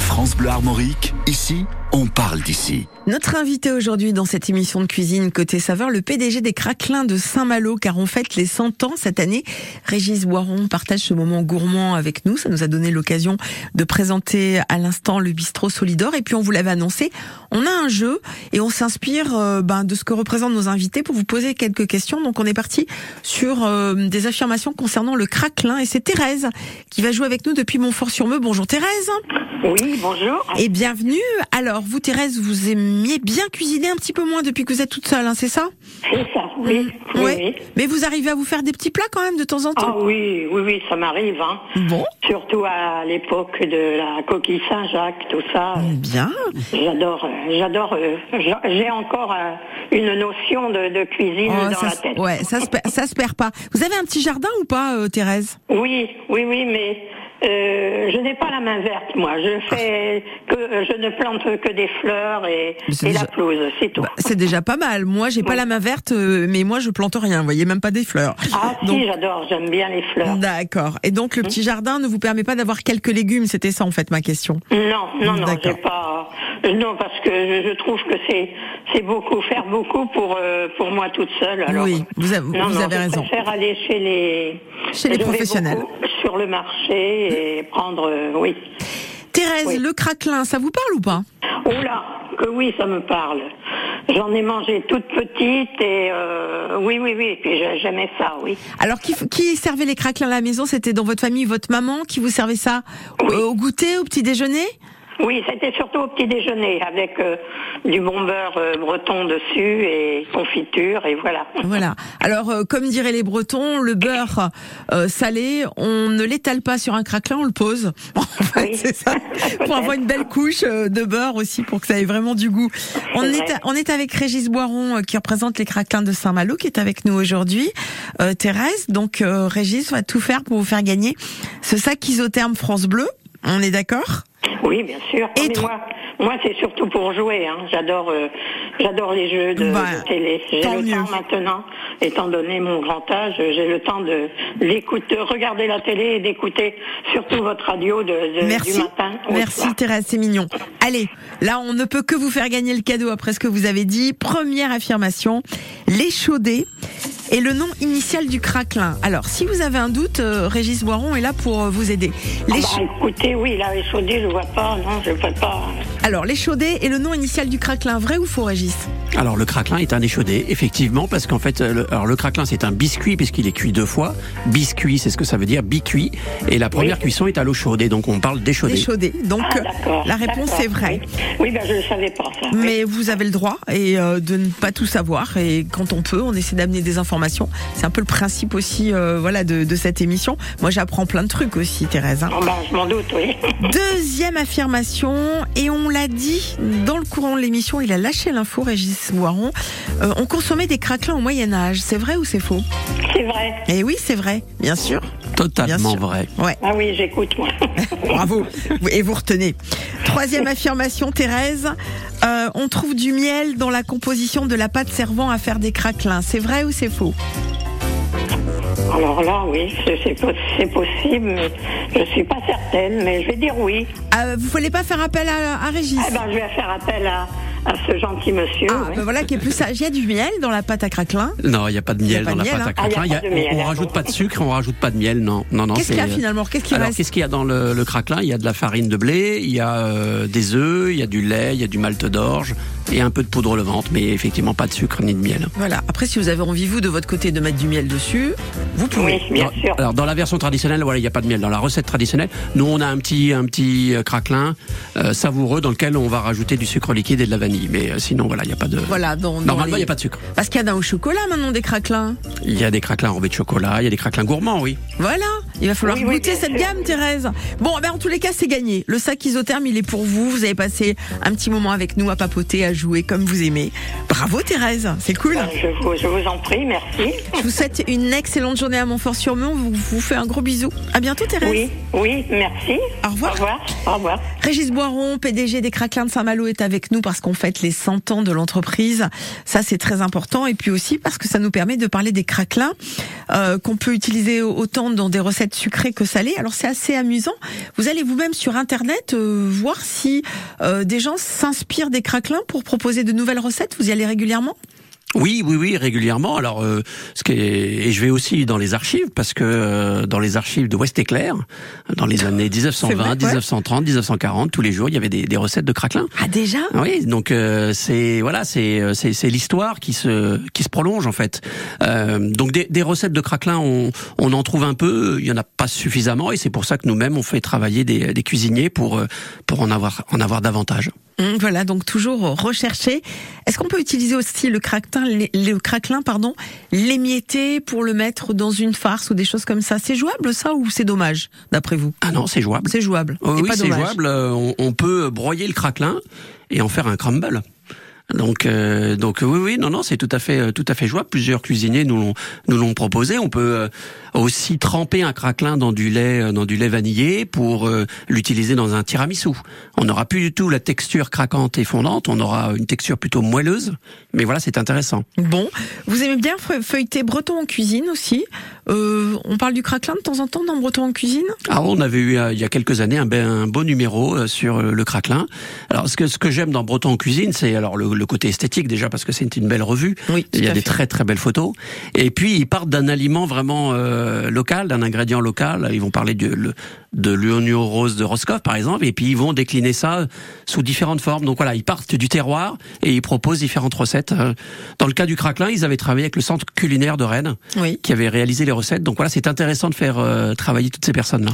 France Bleu Armorique, ici, on parle d'ici. Notre invité aujourd'hui dans cette émission de cuisine côté saveur, le PDG des Craquelins de Saint-Malo, car on fête les 100 ans cette année. Régis Boiron partage ce moment gourmand avec nous. Ça nous a donné l'occasion de présenter à l'instant le bistrot Solidor. Et puis on vous l'avait annoncé, on a un jeu et on s'inspire euh, ben, de ce que représentent nos invités pour vous poser quelques questions. Donc on est parti sur euh, des affirmations concernant le craquelin et c'est Thérèse qui va jouer avec nous depuis Montfort-sur-Meux. Bonjour Thérèse. Oui, bonjour. Et bienvenue. Alors vous Thérèse, vous aimiez bien cuisiner un petit peu moins depuis que vous êtes toute seule, hein, c'est ça? C'est ça, oui. Mmh. oui. Mais vous arrivez à vous faire des petits plats quand même de temps en temps? Ah oui, oui, oui, ça m'arrive. Hein. Bon. Surtout à l'époque de la coquille Saint-Jacques, tout ça. Bien. J'adore, euh, j'adore. euh, J'ai encore euh, une notion de, de cuisine Oh, dans la tête. Ouais, ça se, ça se perd pas. Vous avez un petit jardin ou pas, euh, Thérèse? Oui, oui, oui, mais euh, je n'ai pas la main verte, moi. Je fais que je ne plante que des fleurs et, et déjà- la pelouse, c'est tout. Bah, C'est déjà pas mal. Moi, j'ai pas la main verte, euh, mais moi, je plante rien. Vous voyez, même pas des fleurs. Ah Donc- si, j'adore, j'aime bien les fleurs. D'accord. Et donc, le petit jardin ne vous permet pas d'avoir quelques légumes. C'était ça, en fait, ma question. Non, non, non, j'ai pas. Non, parce que je, trouve que c'est c'est beaucoup faire beaucoup pour euh, pour moi toute seule. Alors, Oui, vous avez- non, vous non, avez je raison. préfère aller chez les Chez les professionnels. beaucoup sur le marché et prendre euh, oui. Thérèse, Oui. le craquelin, ça vous parle ou pas? Oh là, que oui, ça me parle. J'en ai mangé toute petite et euh, oui, oui, oui. Et puis j'ai- j'aimais ça, oui. Alors, qui, qui servait les craquelins à la maison? C'était dans votre famille, votre maman qui vous servait ça? Au- au goûter, au petit déjeuner? Oui, c'était surtout au petit déjeuner avec euh, du bon beurre euh, breton dessus et confiture et voilà. Voilà. Alors, euh, comme diraient les Bretons, le beurre euh, salé, on ne l'étale pas sur un craquelin, on le pose. [LAUGHS] En fait, c'est ça. [LAUGHS] Pour avoir une belle couche euh, de beurre aussi, pour que ça ait vraiment du goût. On est, on est avec Régis Boiron, euh, qui représente les craquelins de Saint-Malo, qui est avec nous aujourd'hui. Euh, Thérèse, donc euh, Régis va tout faire pour vous faire gagner ce sac isotherme France Bleu. On est d'accord? Oui, bien sûr. Et Mais moi, moi c'est surtout pour jouer. Hein. J'adore, euh, j'adore les jeux de, Bah, de télé. J'ai le mieux. temps maintenant, étant donné mon grand âge, j'ai le temps de l'écouter, de regarder la télé et d'écouter surtout votre radio de, de- Merci. du matin. Merci soir. Thérèse, c'est mignon. Allez, là on ne peut que vous faire gagner le cadeau après ce que vous avez dit. Première affirmation, l'échaudé est le nom initial du craquelin. Alors si vous avez un doute, euh, Régis Boiron est là pour euh, vous aider. Ah Les bah, écoutez, oui, là, échaudé, je vois pas. Non, je vois pas. Alors l'échaudé est le nom initial du craquelin, vrai ou faux Régis? Alors le craquelin est un échaudé, effectivement, parce qu'en fait, le, alors le craquelin c'est un biscuit puisqu'il est cuit deux fois. Biscuit, c'est ce que ça veut dire, bicuit. Et la première cuisson est à l'eau chaude, et donc on parle d'échaudé. L'échaudé. Donc Ah, la réponse est vraie. Oui, ben je ne savais pas ça. oui. Mais vous avez le droit et euh, de ne pas tout savoir et quand on peut, on essaie d'amener des informations. C'est un peu le principe aussi, euh, voilà, de, de cette émission. Moi, j'apprends plein de trucs aussi, Thérèse. hein. Oh, ben, je m'en doute, oui. [LAUGHS] Deuxième affirmation, et on l'a dit dans le courant de l'émission, il a lâché l'info, Régis Boiron. Euh, on consommait des craquelins au Moyen Âge. C'est vrai ou c'est faux? C'est vrai. Eh oui, c'est vrai, bien sûr. Totalement Bien sûr. vrai. Ouais. Ah oui, j'écoute, moi. [LAUGHS] Bravo. Et vous retenez. Troisième affirmation, Thérèse. Euh, on trouve du miel dans la composition de la pâte servant à faire des craquelins. C'est vrai ou c'est faux? Alors là, oui, c'est c'est po- c'est possible, mais je suis pas certaine, mais je vais dire oui. euh, Vous voulez pas faire appel à, à Régis? Eh ben, je vais faire appel à, à ce gentil monsieur. Ah, oui. ben voilà qui est plus sage. Il y a du miel dans la pâte à craquelin. Non, il n'y a pas de miel pas dans de la miel, pâte à hein. Ah, il y a craquelin. Il y a- pas de miel, on, rajoute pas de sucre, on rajoute pas de miel. Non, non, non. Qu'est-ce qu'il y a finalement Qu'est-ce reste qu'il y a dans le, le craquelin Il y a de la farine de blé, il y a euh, des œufs, il y a du lait, il y a du malt d'orge et un peu de poudre levante, mais effectivement pas de sucre ni de miel. Voilà. Après, si vous avez envie vous de votre côté de mettre du miel dessus, vous pouvez. Oui, bien Dans- sûr. Alors dans la version traditionnelle, voilà, il n'y a pas de miel. Dans la recette traditionnelle, nous on a un petit un petit euh, craquelin euh, savoureux dans lequel on va rajouter du sucre liquide et de la vanille. Mais euh, sinon voilà, il n'y a pas de. Voilà. Dans, dans Normalement, il les- n'y a pas de sucre. Parce qu'il y en a au chocolat maintenant des craquelins. Il y a des craquelins enrobés de chocolat, il y a des craquelins gourmands, oui. Voilà, il va falloir Oui, goûter cette sûr. gamme, Thérèse. Bon, ben en tous les cas, c'est gagné. Le sac isotherme, il est pour vous. Vous avez passé un petit moment avec nous à papoter, à jouer comme vous aimez. Bravo, Thérèse, c'est cool. Ben, je, vous, je vous en prie, merci. Je vous souhaite une excellente journée à Montfort-sur-Meuse. On vous, vous fait un gros bisou. À bientôt, Thérèse. Oui, oui, merci. Au revoir. Au revoir. Au revoir. Régis Boiron, PDG des Craquelins de Saint-Malo, est avec nous parce qu'on les 100 ans de l'entreprise. Ça, c'est très important. Et puis aussi parce que ça nous permet de parler des craquelins euh, qu'on peut utiliser autant dans des recettes sucrées que salées. Alors, c'est assez amusant. Vous allez vous-même sur Internet euh, voir si euh, des gens s'inspirent des craquelins pour proposer de nouvelles recettes. Vous y allez régulièrement? Oui, oui, oui, régulièrement. Alors, euh, ce qui est... et je vais aussi dans les archives parce que euh, dans les archives de West Éclair, dans les années 1920, vrai, ouais. 1930, 1940, tous les jours, il y avait des, des recettes de craquelin. Ah, déjà? Oui, donc euh, c'est voilà, c'est euh, c'est c'est l'histoire qui se qui se prolonge en fait. Euh, donc des, des recettes de craquelin, on on en trouve un peu, il y en a pas suffisamment et c'est pour ça que nous-mêmes on fait travailler des, des cuisiniers pour euh, pour en avoir en avoir davantage. Hum, Voilà, donc toujours recherché. Est-ce qu'on peut utiliser aussi le craquelin, le craquelin, pardon, l'émietter pour le mettre dans une farce ou des choses comme ça C'est jouable ça ou c'est dommage, d'après vous? Ah non, c'est jouable. C'est jouable. Oh oui, c'est jouable. Euh, On, on peut broyer le craquelin et en faire un crumble. Donc, euh, donc oui, oui, non, non, c'est tout à fait, euh, tout à fait jouable. Plusieurs cuisiniers nous l'ont, nous l'ont proposé. On peut aussi tremper un craquelin dans du lait, euh, dans du lait vanillé pour euh, l'utiliser dans un tiramisu. On n'aura plus du tout la texture craquante et fondante. On aura une texture plutôt moelleuse. Mais voilà, c'est intéressant. Bon, vous aimez bien feu- feuilleter breton en cuisine aussi? Euh, on parle du craquelin de temps en temps dans breton en cuisine? Ah, on avait eu euh, il y a quelques années un, be- un beau numéro sur le craquelin. Alors ce que ce que j'aime dans Breton en cuisine, c'est alors le, le côté esthétique déjà parce que c'est une belle revue. Oui, il y a des fait. très très belles photos. Et puis ils partent d'un aliment vraiment euh, local, d'un ingrédient local. Ils vont parler de, de l'oignon rose de Roscoff par exemple, et puis ils vont décliner ça sous différentes formes. Donc voilà, ils partent du terroir et ils proposent différentes recettes. Euh, Dans le cas du craquelin, ils avaient travaillé avec le centre culinaire de Rennes, Oui. qui avait réalisé les recettes. Donc voilà, c'est intéressant de faire euh, travailler toutes ces personnes-là.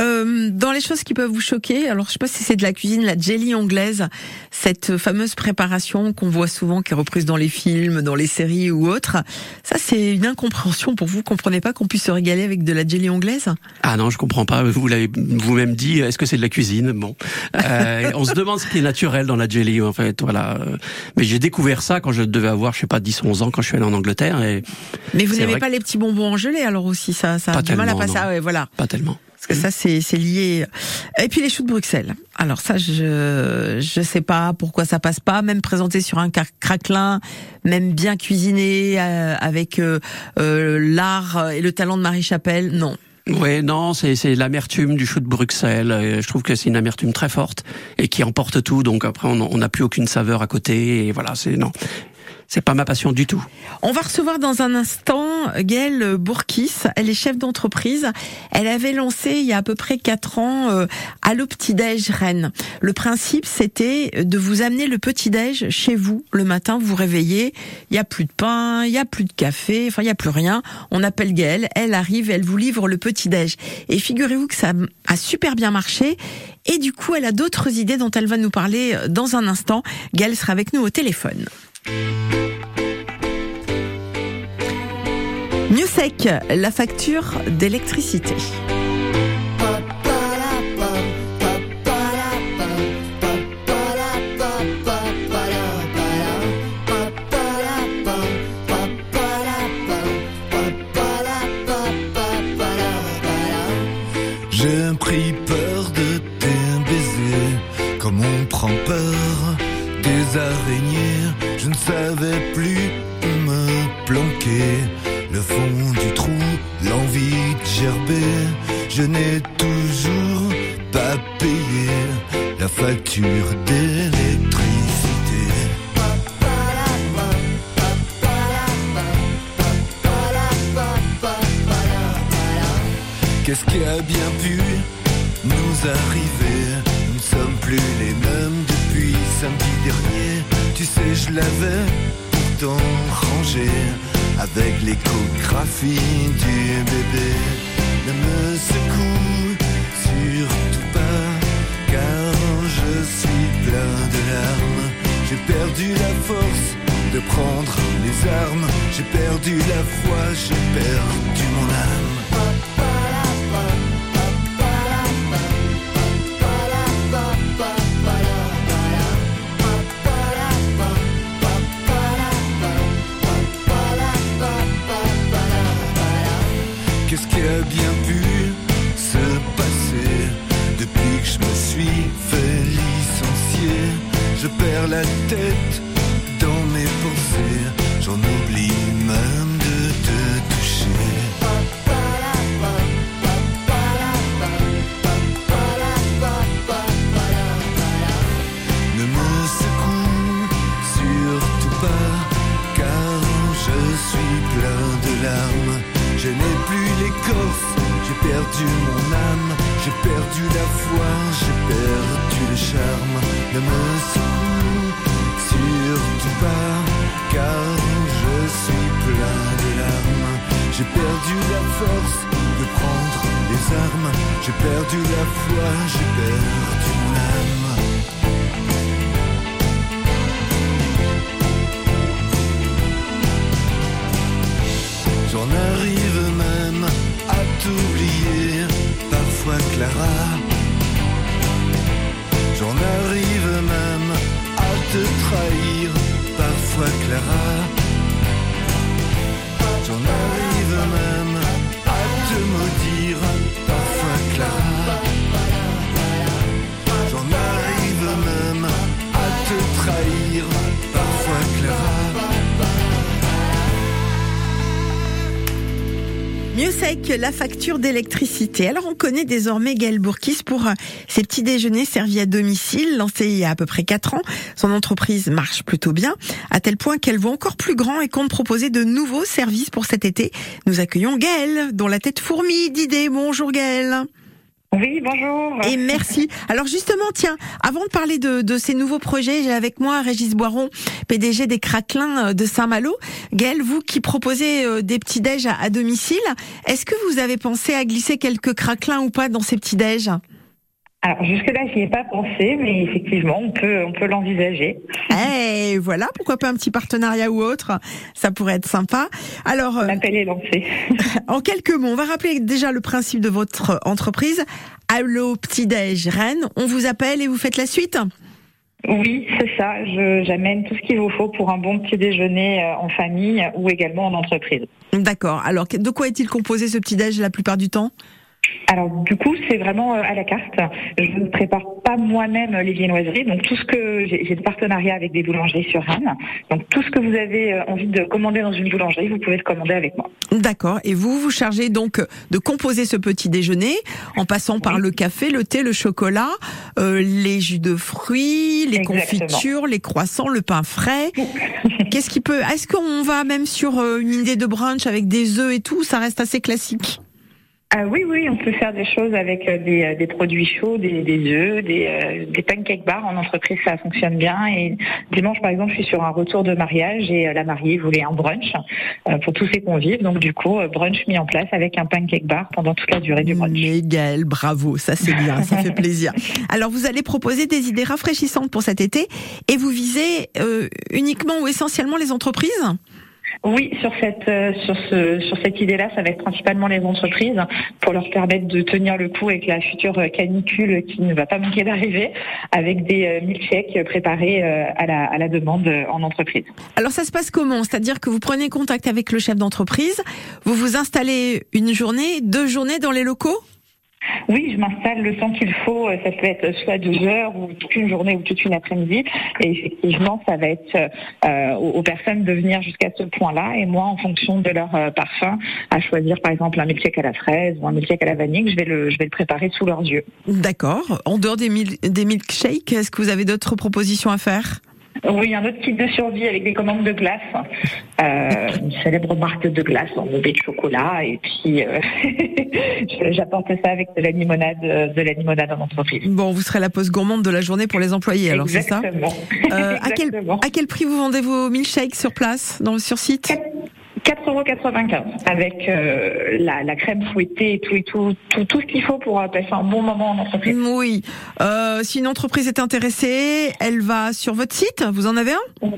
Euh, Euh, dans les choses qui peuvent vous choquer, alors je sais pas si c'est de la cuisine, la jelly anglaise, cette fameuse préparation qu'on voit souvent, qui est reprise dans les films, dans les séries ou autres. Ça, c'est une incompréhension pour vous. Vous comprenez pas qu'on puisse se régaler avec de la jelly anglaise? Ah non, je comprends pas. Vous l'avez vous-même dit. Est-ce que c'est de la cuisine? Bon, euh, on se demande ce qui est naturel dans la jelly en fait. Voilà. Mais j'ai découvert ça quand je devais avoir, je sais pas, 10, 11 ans, quand je suis allé en Angleterre. Et Mais vous n'aimez pas les petits bonbons en gelée alors aussi ça, ça a du mal à passer. Ah ouais, voilà. Pas tellement. Parce que ça, c'est lié. Et puis les choux de Bruxelles. Alors ça, je je sais pas pourquoi ça passe pas. Même présenté sur un craquelin, même bien cuisiné euh, avec euh, euh, l'art et le talent de Marie Chapelle, non. Ouais, non, c'est l'amertume du chou de Bruxelles. Je trouve que c'est une amertume très forte et qui emporte tout. Donc après, on n'a plus aucune saveur à côté. Et voilà, c'est non c'est pas ma passion du tout. On va recevoir dans un instant Gaëlle Bourkis. Elle est chef d'entreprise. Elle avait lancé il y a à peu près quatre ans euh, Allo Petit Déj Rennes. Le principe, c'était de vous amener le petit déj chez vous le matin. Vous vous réveillez, il y a plus de pain, il y a plus de café, enfin il y a plus rien. On appelle Gaëlle, elle arrive, elle vous livre le petit déj. Et figurez-vous que ça a super bien marché. Et du coup, elle a d'autres idées dont elle va nous parler dans un instant. Gaëlle sera avec nous au téléphone. Newsec, la facture d'électricité. Le fond du trou, l'envie de gerber. Je n'ai toujours pas payé la facture d'électricité. Qu'est-ce qui a bien pu nous arriver? Nous ne sommes plus les mêmes depuis samedi dernier tu sais, je l'avais pourtant rangé avec l'échographie du bébé. Ne me secoue surtout pas, car je suis plein de larmes. J'ai perdu la force de prendre les armes, j'ai perdu la foi, j'ai perdu La facture d'électricité. Alors on connaît désormais Gaël Bourkis pour euh, ses petits déjeuners servis à domicile, lancé il y a à peu près 4 ans. Son entreprise marche plutôt bien, à tel point qu'elle voit encore plus grand et compte proposer de nouveaux services pour cet été. Nous accueillons Gaël, dont la tête fourmille d'idées. Bonjour Gaël. Oui, bonjour. Et merci. Alors justement, tiens, avant de parler de, ces nouveaux projets, j'ai avec moi Régis Boiron, PDG des Craquelins euh, de Saint-Malo. Gaël, vous qui proposez euh, des petits déj à, à domicile, est-ce que vous avez pensé à glisser quelques craquelins ou pas dans ces petits déj Alors jusque-là, j'y ai pas pensé, mais effectivement, on peut, on peut l'envisager. Eh, voilà, pourquoi pas un petit partenariat ou autre Ça pourrait être sympa. Alors, euh, l'appel est lancé. [LAUGHS] en quelques mots, on va rappeler déjà le principe de votre entreprise. Allo Petit Déj Rennes, on vous appelle et vous faites la suite. Oui, c'est ça. J'amène tout ce qu'il vous faut pour un bon petit déjeuner euh, en famille ou également en entreprise. D'accord. Alors, de quoi est-il composé ce petit déj la plupart du temps? Alors du coup, c'est vraiment euh, à la carte. Je ne prépare pas moi-même les viennoiseries, donc tout ce que j'ai des partenariats avec des boulangeries sur Rennes. Donc tout ce que vous avez euh, envie de commander dans une boulangerie, vous pouvez le commander avec moi. D'accord. Et vous vous chargez donc de composer ce petit déjeuner en passant par le café, le thé, le chocolat, euh, les jus de fruits, les Exactement. confitures, les croissants, le pain frais. Qu'est-ce qui peut Est-ce qu'on va même sur euh, une idée de brunch avec des œufs et tout? Ça reste assez classique. Ah oui, oui, on peut faire des choses avec euh, des, euh, des produits chauds, des, des œufs, des, euh, des pancake bars en entreprise, ça fonctionne bien. Et dimanche, par exemple, je suis sur un retour de mariage et euh, la mariée voulait un brunch pour tous ses convives. Donc du coup, brunch mis en place avec un pancake bar pendant toute la durée du brunch. Mais Gaëlle, bravo, ça c'est bien, ça fait plaisir. Alors vous allez proposer des idées rafraîchissantes pour cet été et vous visez uniquement ou essentiellement les entreprises? Oui, sur cette euh, sur ce sur cette idée-là, ça va être principalement les entreprises pour leur permettre de tenir le coup avec la future canicule qui ne va pas manquer d'arriver, avec des euh, milkshakes préparés euh, à la à la demande euh, en entreprise. Alors ça se passe comment? C'est-à-dire que vous prenez contact avec le chef d'entreprise, vous vous installez une journée, deux journées dans les locaux? Oui, je m'installe le temps qu'il faut. euh, Ça peut être soit deux heures ou toute une journée ou toute une après-midi. Et effectivement, ça va être euh, aux, personnes de venir jusqu'à ce point-là. Et moi, en fonction de leur euh, parfum, à choisir par exemple un milkshake à la fraise ou un milkshake à la vanille, je vais le préparer sous leurs yeux. D'accord. En dehors des milkshakes, est-ce que vous avez d'autres propositions à faire? Oui, un autre kit de survie avec des commandes de glace, euh, une célèbre marque de glace enrobée de chocolat, et puis euh, [LAUGHS] j'apporte ça avec de la limonade, euh, de la limonade en entreprise. Bon, vous serez la pause gourmande de la journée pour les employés, alors c'est ça? Exactement. Euh, à, quel, [LAUGHS] Exactement. à quel prix vous vendez vos milkshakes sur place, dans, sur site? 4,95€ avec euh, la, la crème fouettée et tout et tout, tout, tout ce qu'il faut pour euh, passer un bon moment en entreprise. Oui. Euh, si une entreprise est intéressée, elle va sur votre site? Vous en avez un?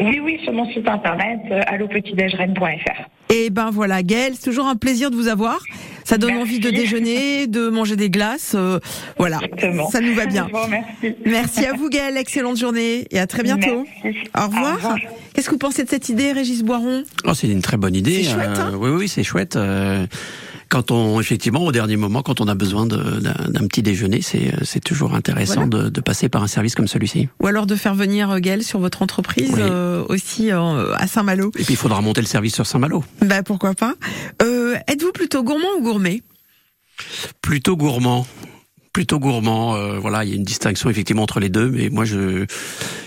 Oui, oui, sur mon site internet, euh, allopetitdejrennes.fr. Et ben voilà, Gaëlle, c'est toujours un plaisir de vous avoir. Ça donne envie de déjeuner, de manger des glaces. euh, voilà, ça nous va bien. Merci à vous, Gaëlle. Excellente journée et à très bientôt. Merci. Au revoir. Qu'est-ce que vous pensez de cette idée, Régis Boiron? Oh, c'est une très bonne idée. C'est chouette, hein? oui, oui, c'est chouette. euh, quand on, effectivement, au dernier moment, quand on a besoin d'un petit déjeuner, c'est c'est toujours intéressant de, de passer par un service comme celui-ci. Ou alors de faire venir euh, Gaëlle sur votre entreprise Oui. euh, aussi euh, à Saint-Malo. Et puis, il faudra monter le service sur Saint-Malo. Bah pourquoi pas. Êtes-vous plutôt gourmand ou gourmet? Plutôt gourmand. Plutôt gourmand, euh, voilà, il y a une distinction effectivement entre les deux, mais moi je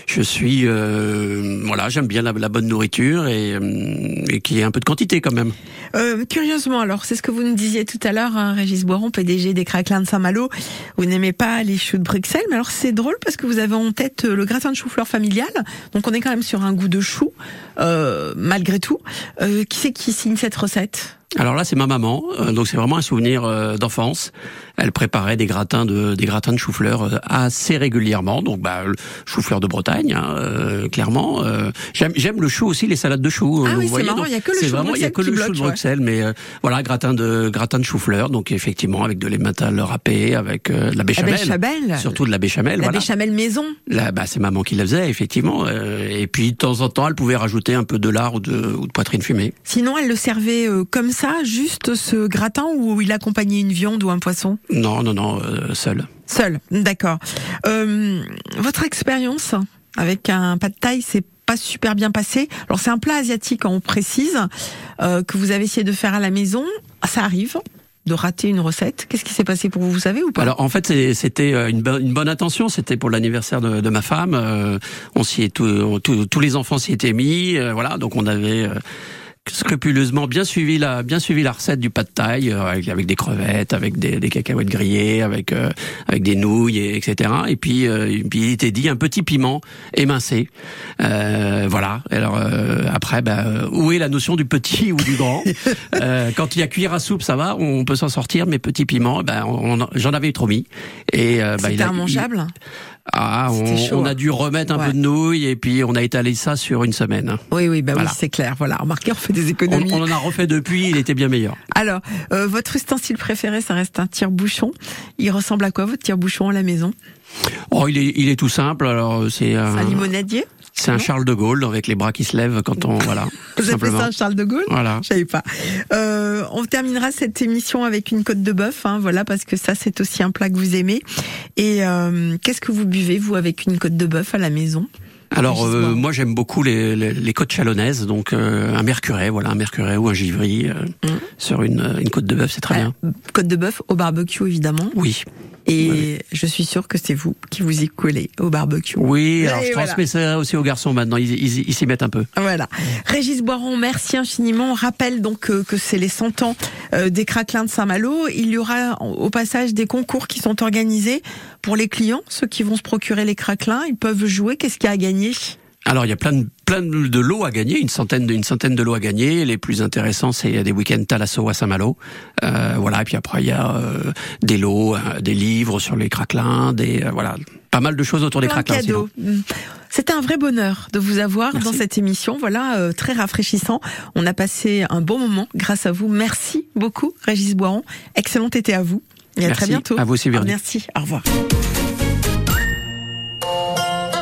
je suis euh, voilà, j'aime bien la, bonne nourriture et, euh, et qu'il y ait un peu de quantité quand même. Euh, curieusement, alors, c'est ce que vous nous disiez tout à l'heure, hein, Régis Boiron, PDG des Craquelins de Saint-Malo. Vous n'aimez pas les choux de Bruxelles, mais alors c'est drôle parce que vous avez en tête euh, le gratin de chou-fleur familial. Donc on est quand même sur un goût de chou, euh, malgré tout. Qui c'est qui signe cette recette? Alors là, c'est ma maman, euh, donc c'est vraiment un souvenir euh, d'enfance. Elle préparait des gratins de des gratins de chou-fleur euh, assez régulièrement, donc bah le chou-fleur de Bretagne, hein, euh, clairement. Euh, j'aime j'aime le chou aussi, les salades de chou. Ah euh, oui, vous c'est marrant, il y a que le c'est chou vraiment il y a que le chou de ouais. Bruxelles, mais euh, voilà gratin de gratin de chou-fleur, donc effectivement avec de l'emmental râpé, avec euh, de la béchamel, béchamel. surtout de la béchamel. La voilà. béchamel maison. Là, bah, c'est maman qui la faisait, effectivement. euh, et puis, de temps en temps, elle pouvait rajouter un peu de lard ou de, ou de poitrine fumée. Sinon, elle le servait comme ça, juste ce gratin, ou il accompagnait une viande ou un poisson? Non, non, non, euh, seul. Seul, d'accord. Euh, votre expérience avec un pas de taille, c'est pas super bien passé. Alors c'est un plat asiatique, on précise, euh, que vous avez essayé de faire à la maison. Ça arrive de rater une recette. Qu'est-ce qui s'est passé pour vous, vous savez ou pas? Alors, en fait, c'était une, bo- une bonne intention. C'était pour l'anniversaire de, de ma femme. Euh, on s'y est tout- tout- tous les enfants s'y étaient mis. euh, voilà, donc on avait. Euh, scrupuleusement bien suivi la bien suivi la recette du pas de taille avec, avec, des crevettes, avec des, des cacahuètes grillées, avec avec des nouilles, et, etc. Et puis, et puis il était dit un petit piment émincé. voilà. Alors après, ben, où est la notion du petit ou du grand [LAUGHS] Quand il y a cuillère à soupe, ça va, on peut s'en sortir. Mais petit piment, ben, j'en avais trop mis. Et ben, C'était immangeable? Ah, on, on, a dû remettre un peu de nouilles et puis on a étalé ça sur une semaine. Oui, oui, bah oui, c'est clair. Voilà, remarquez, on fait des économies. On, on, en a refait depuis, il était bien meilleur. Alors, euh, votre ustensile préféré, ça reste un tire-bouchon. Il ressemble à quoi votre tire-bouchon à la maison? Oh, il est, il est tout simple. Alors, c'est un, un limonadier? C'est un Charles de Gaulle avec les bras qui se lèvent quand on voilà. [LAUGHS] Vous avez ça un Charles de Gaulle Voilà. Je savais pas. Euh, on terminera cette émission avec une côte de bœuf, hein, voilà parce que ça c'est aussi un plat que vous aimez. Et euh, qu'est-ce que vous buvez vous avec une côte de bœuf à la maison? Alors euh, moi j'aime beaucoup les, les, les, côtes chalonnaises, donc euh, un mercuret, voilà un mercuret ou un givry euh, mm. sur une, une côte de bœuf, c'est très bien. Côte de bœuf au barbecue évidemment. Oui. Et oui. je suis sûre que c'est vous qui vous y collez au barbecue. Oui, alors Et je voilà. transmets ça aussi aux garçons maintenant, ils, s'y mettent un peu. Voilà. Régis Boiron, merci infiniment. On rappelle donc que, que c'est les 100 ans des craquelins de Saint-Malo. Il y aura au passage des concours qui sont organisés pour les clients, ceux qui vont se procurer les craquelins. Ils peuvent jouer. Qu'est-ce qu'il y a à gagner? Alors il y a plein de plein de lots à gagner, une centaine de, une centaine de lots à gagner. Les plus intéressants c'est des week-ends Talasso à Saint-Malo, euh, voilà. Et puis après il y a euh, des lots, euh, des livres sur les craquelins, des euh, voilà, pas mal de choses autour des craquelins. cadeaux. C'était un vrai bonheur de vous avoir Merci. dans cette émission. Voilà, euh, très rafraîchissant. On a passé un bon moment grâce à vous. Merci beaucoup, Régis Boiron. Excellent été à vous. Et à Merci. très bientôt. À vous aussi. Merci. Au revoir.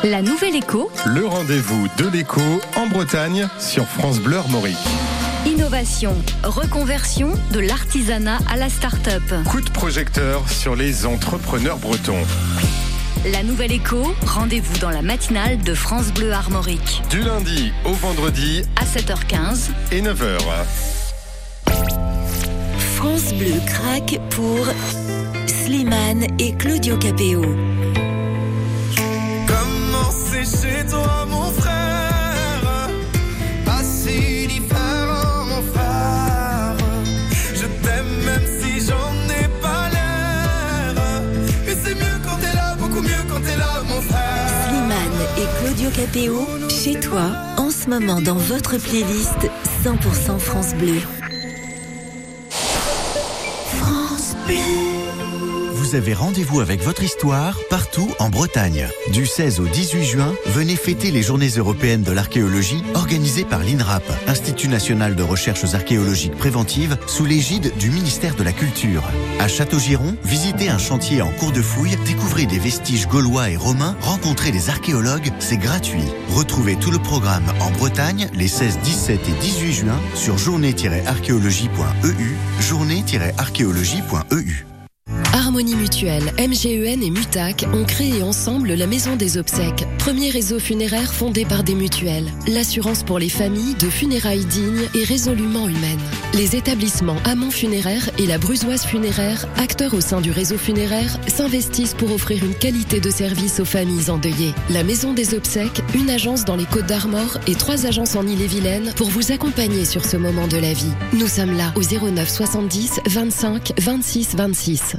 La Nouvelle Écho. Le rendez-vous de l'écho en Bretagne sur France Bleu Armorique. Innovation, reconversion de l'artisanat à la start-up. Coup de projecteur sur les entrepreneurs bretons. La Nouvelle Écho, rendez-vous dans la matinale de France Bleu Armorique. Du lundi au vendredi à 7h15 et 9h. France Bleu craque pour Slimane et Claudio Capéo. C'est chez toi mon frère. Pas si différent mon frère Je t'aime même si j'en ai pas l'air. Et c'est mieux quand t'es là, beaucoup mieux quand t'es là mon frère. Slimane et Claudio Capéo, chez toi, en ce moment dans votre playlist 100% France Bleu. France Bleu vous avez rendez-vous avec votre histoire partout en Bretagne. Du 16 au 18 juin, venez fêter les Journées européennes de l'archéologie organisées par l'INRAP, Institut national de recherches archéologiques préventives, sous l'égide du ministère de la Culture. À Château-Giron, visitez un chantier en cours de fouille, découvrez des vestiges gaulois et romains, rencontrez des archéologues, c'est gratuit. Retrouvez tout le programme en Bretagne les 16, 17 et 18 juin sur journée-archéologie.eu, journée-archéologie.eu. Harmonie Mutuelle, MGEN et Mutac ont créé ensemble la Maison des Obsèques, premier réseau funéraire fondé par des mutuelles. L'assurance pour les familles de funérailles dignes et résolument humaines. Les établissements Amont Funéraire et la Brusoise Funéraire, acteurs au sein du réseau funéraire, s'investissent pour offrir une qualité de service aux familles endeuillées. La Maison des Obsèques, une agence dans les Côtes d'Armor et trois agences en Ille-et-Vilaine pour vous accompagner sur ce moment de la vie. Nous sommes là au 09 70 25 26 26.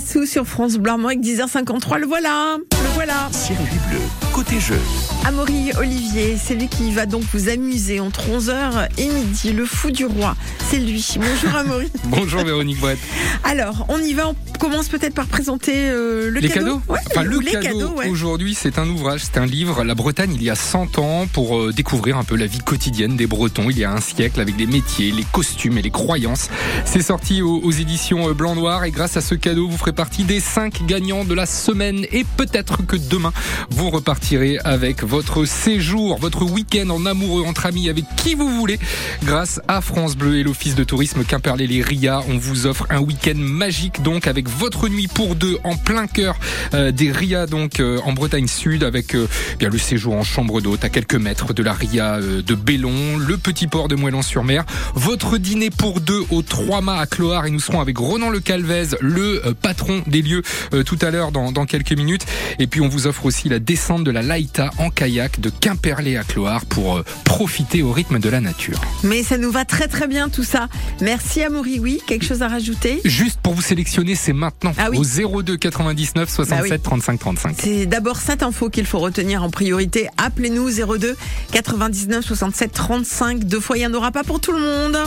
Sur France Bleu Armorique 10h53. Le voilà, le voilà. Circuit bleu, côté jeu. Amaury Olivier, c'est lui qui va donc vous amuser entre 11h et midi. Le fou du roi, c'est lui. Bonjour Amaury. [LAUGHS] Bonjour Véronique Brett. Alors, on y va. On commence peut-être par présenter euh, le les cadeau. cadeaux Ouais, Enfin, le les cadeau ouais. aujourd'hui, c'est un ouvrage, c'est un livre, La Bretagne, il y a 100 ans, pour euh, découvrir un peu la vie quotidienne des Bretons, il y a un siècle, avec les métiers, les costumes et les croyances. C'est sorti aux, aux éditions euh, Blanc-Noir, et grâce à ce cadeau, vous ferez partie des 5 gagnants de la semaine, et peut-être que demain, vous repartirez avec votre séjour, votre week-end en amoureux, entre amis, avec qui vous voulez. Grâce à France Bleu et l'Office de tourisme Quimperlé-les-Ria, on vous offre un week-end magique, donc, avec votre nuit pour deux en plein cœur euh, des Ria, donc euh, en Bretagne Sud, avec euh, bien le séjour en chambre d'hôte à quelques mètres de la Ria de Bellon, le petit port de Moëlan-sur-Mer, votre dîner pour deux au Trois Mâts à Cloire, et nous serons avec Ronan Le Calvez, le patron des lieux, tout à l'heure dans, dans quelques minutes. Et puis on vous offre aussi la descente de la Laïta en kayak de Quimperlé à Cloire pour euh, profiter au rythme de la nature. Mais ça nous va très très bien tout ça. Merci Amaury. Oui, quelque chose à rajouter? Juste pour vous sélectionner, c'est maintenant Ah oui. au 02 99 67 Bah oui. 35 35. C'est d'abord cette info qu'il faut retenir en priorité. Appelez-nous 02 99 67 35. Deux fois, il n'y en aura pas pour tout le monde.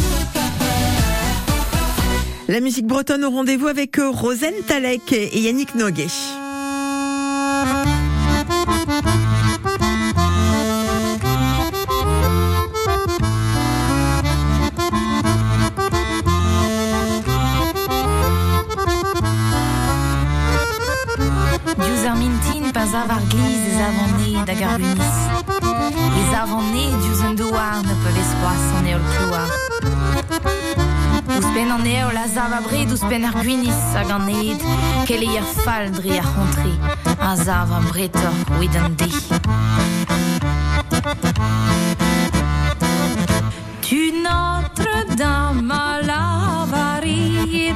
La musique bretonne au rendez-vous avec euh, Rosen Talek et Yannick Noguet. Armintin pas avar gliz ez avon ne da garbunis. Ez avon ne dius un douar ne peuvent espoir son eo clouar. Ouz pen an eo la zav a bred ouz pen ar hag an ed kel e ar fal dri ar hontri a zav an bretor ouid an. Tu Notre-Dame à la varie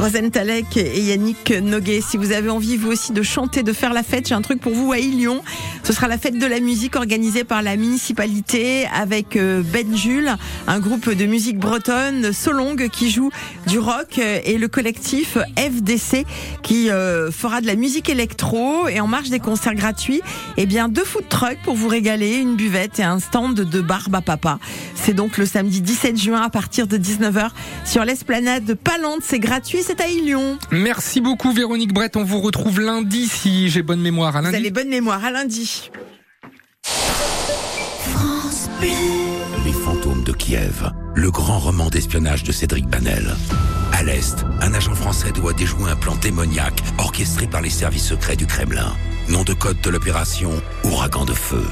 Rosen Talek et Yannick Noguet. Si vous avez envie, vous aussi, de chanter, de faire la fête, j'ai un truc pour vous à Ilion. Ce sera la fête de la musique organisée par la municipalité avec euh, Ben Jules, un groupe de musique bretonne, Solong, qui joue du rock et le collectif FDC qui euh, fera de la musique électro et en marge des concerts gratuits, eh bien deux food trucks pour vous régaler, une buvette et un stand de barbe à papa. C'est donc le samedi 17 juin à partir de 19h sur l'esplanade de Palante. C'est gratuit, c'est à Ilion. Merci beaucoup Véronique Brett. On vous retrouve lundi si j'ai bonne mémoire. À lundi. Vous avez bonne mémoire à lundi. Les fantômes de Kiev. Le grand roman d'espionnage de Cédric Banel. À l'Est, un agent français doit déjouer un plan démoniaque orchestré par les services secrets du Kremlin. Nom de code de l'opération Ouragan de feu.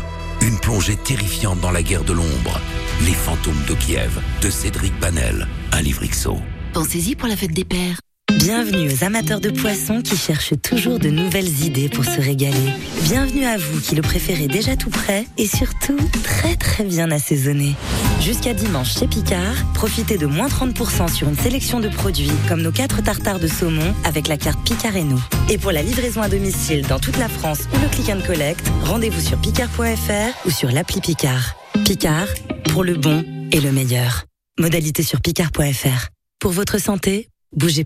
Une plongée terrifiante dans la guerre de l'ombre. Les fantômes de Kiev, de Cédric Banel, un livre XO. Pensez-y pour la fête des pères. Bienvenue aux amateurs de poissons qui cherchent toujours de nouvelles idées pour se régaler. Bienvenue à vous qui le préférez déjà tout prêt et surtout très très bien assaisonné. Jusqu'à dimanche chez Picard, profitez de moins 30% sur une sélection de produits comme nos 4 tartares de saumon avec la carte Picard et nous. Et pour la livraison à domicile dans toute la France ou le click and collect, rendez-vous sur picard.fr ou sur l'appli Picard. Picard, pour le bon et le meilleur. Modalité sur picard.fr. Pour votre santé, bougez